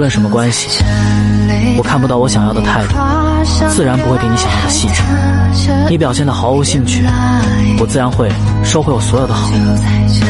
无论什么关系，我看不到我想要的态度，自然不会给你想要的细致。你表现的毫无兴趣，我自然会收回我所有的好意。